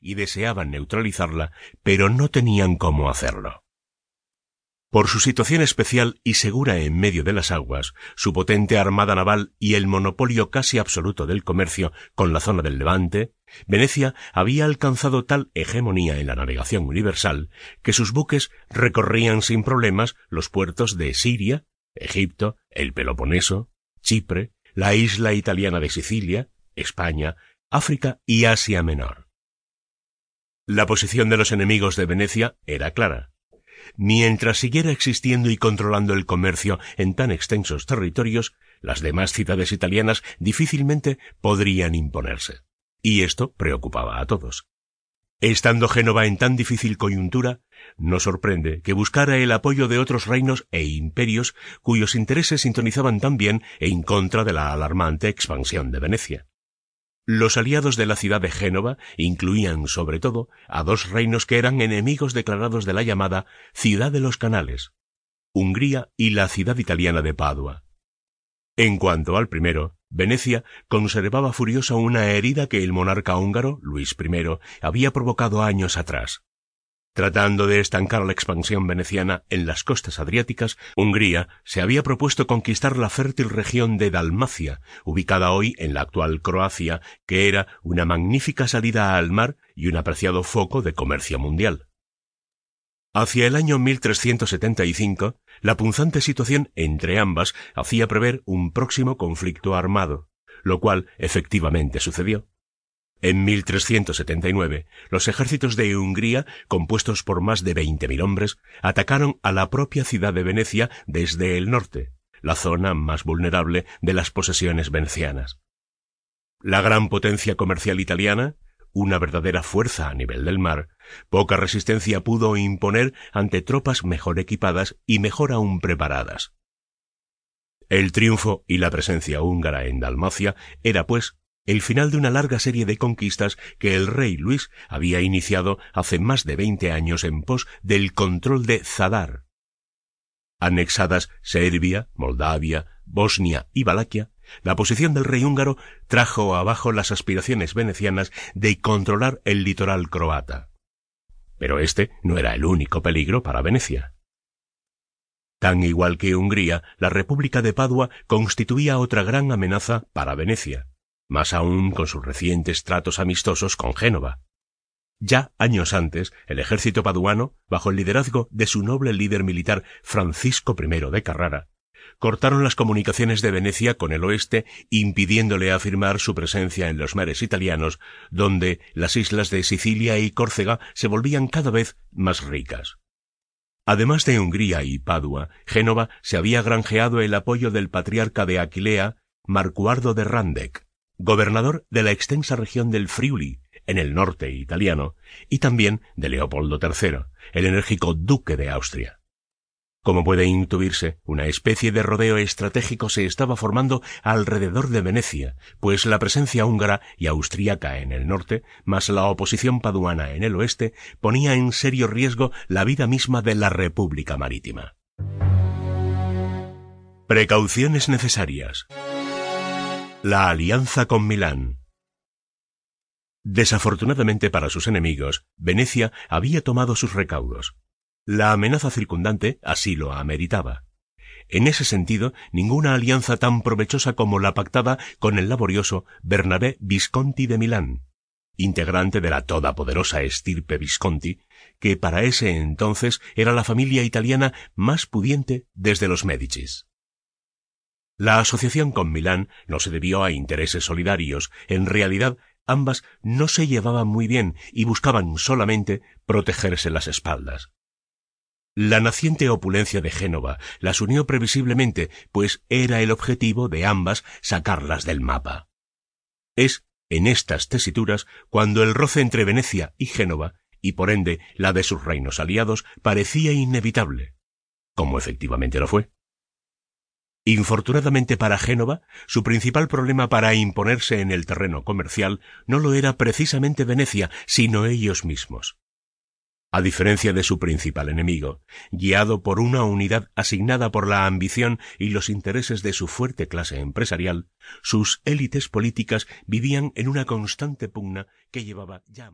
y deseaban neutralizarla, pero no tenían cómo hacerlo. Por su situación especial y segura en medio de las aguas, su potente armada naval y el monopolio casi absoluto del comercio con la zona del Levante, Venecia había alcanzado tal hegemonía en la navegación universal que sus buques recorrían sin problemas los puertos de Siria, Egipto, el Peloponeso, Chipre, la isla italiana de Sicilia, España, África y Asia Menor. La posición de los enemigos de Venecia era clara. Mientras siguiera existiendo y controlando el comercio en tan extensos territorios, las demás ciudades italianas difícilmente podrían imponerse. Y esto preocupaba a todos. Estando Génova en tan difícil coyuntura, no sorprende que buscara el apoyo de otros reinos e imperios cuyos intereses sintonizaban también en contra de la alarmante expansión de Venecia. Los aliados de la ciudad de Génova incluían sobre todo a dos reinos que eran enemigos declarados de la llamada Ciudad de los Canales, Hungría y la ciudad italiana de Padua. En cuanto al primero, Venecia conservaba furiosa una herida que el monarca húngaro, Luis I, había provocado años atrás. Tratando de estancar la expansión veneciana en las costas adriáticas, Hungría se había propuesto conquistar la fértil región de Dalmacia, ubicada hoy en la actual Croacia, que era una magnífica salida al mar y un apreciado foco de comercio mundial. Hacia el año 1375, la punzante situación entre ambas hacía prever un próximo conflicto armado, lo cual efectivamente sucedió. En 1379, los ejércitos de Hungría, compuestos por más de veinte mil hombres, atacaron a la propia ciudad de Venecia desde el norte, la zona más vulnerable de las posesiones venecianas. La gran potencia comercial italiana, una verdadera fuerza a nivel del mar, poca resistencia pudo imponer ante tropas mejor equipadas y mejor aún preparadas. El triunfo y la presencia húngara en Dalmacia era, pues, el final de una larga serie de conquistas que el rey Luis había iniciado hace más de veinte años en pos del control de Zadar. Anexadas Serbia, Moldavia, Bosnia y Valaquia, la posición del rey húngaro trajo abajo las aspiraciones venecianas de controlar el litoral croata. Pero este no era el único peligro para Venecia. Tan igual que Hungría, la República de Padua constituía otra gran amenaza para Venecia más aún con sus recientes tratos amistosos con Génova. Ya años antes, el ejército paduano, bajo el liderazgo de su noble líder militar Francisco I de Carrara, cortaron las comunicaciones de Venecia con el oeste, impidiéndole afirmar su presencia en los mares italianos, donde las islas de Sicilia y Córcega se volvían cada vez más ricas. Además de Hungría y Padua, Génova se había granjeado el apoyo del patriarca de Aquilea, Marcuardo de Randec, gobernador de la extensa región del Friuli, en el norte italiano, y también de Leopoldo III, el enérgico duque de Austria. Como puede intuirse, una especie de rodeo estratégico se estaba formando alrededor de Venecia, pues la presencia húngara y austríaca en el norte, más la oposición paduana en el oeste, ponía en serio riesgo la vida misma de la República Marítima. Precauciones necesarias. La alianza con Milán. Desafortunadamente para sus enemigos, Venecia había tomado sus recaudos. La amenaza circundante así lo ameritaba. En ese sentido, ninguna alianza tan provechosa como la pactada con el laborioso Bernabé Visconti de Milán, integrante de la todopoderosa estirpe Visconti, que para ese entonces era la familia italiana más pudiente desde los Médicis. La asociación con Milán no se debió a intereses solidarios. En realidad, ambas no se llevaban muy bien y buscaban solamente protegerse las espaldas. La naciente opulencia de Génova las unió previsiblemente, pues era el objetivo de ambas sacarlas del mapa. Es en estas tesituras cuando el roce entre Venecia y Génova, y por ende la de sus reinos aliados, parecía inevitable, como efectivamente lo fue. Infortunadamente para Génova, su principal problema para imponerse en el terreno comercial no lo era precisamente Venecia, sino ellos mismos. A diferencia de su principal enemigo, guiado por una unidad asignada por la ambición y los intereses de su fuerte clase empresarial, sus élites políticas vivían en una constante pugna que llevaba ya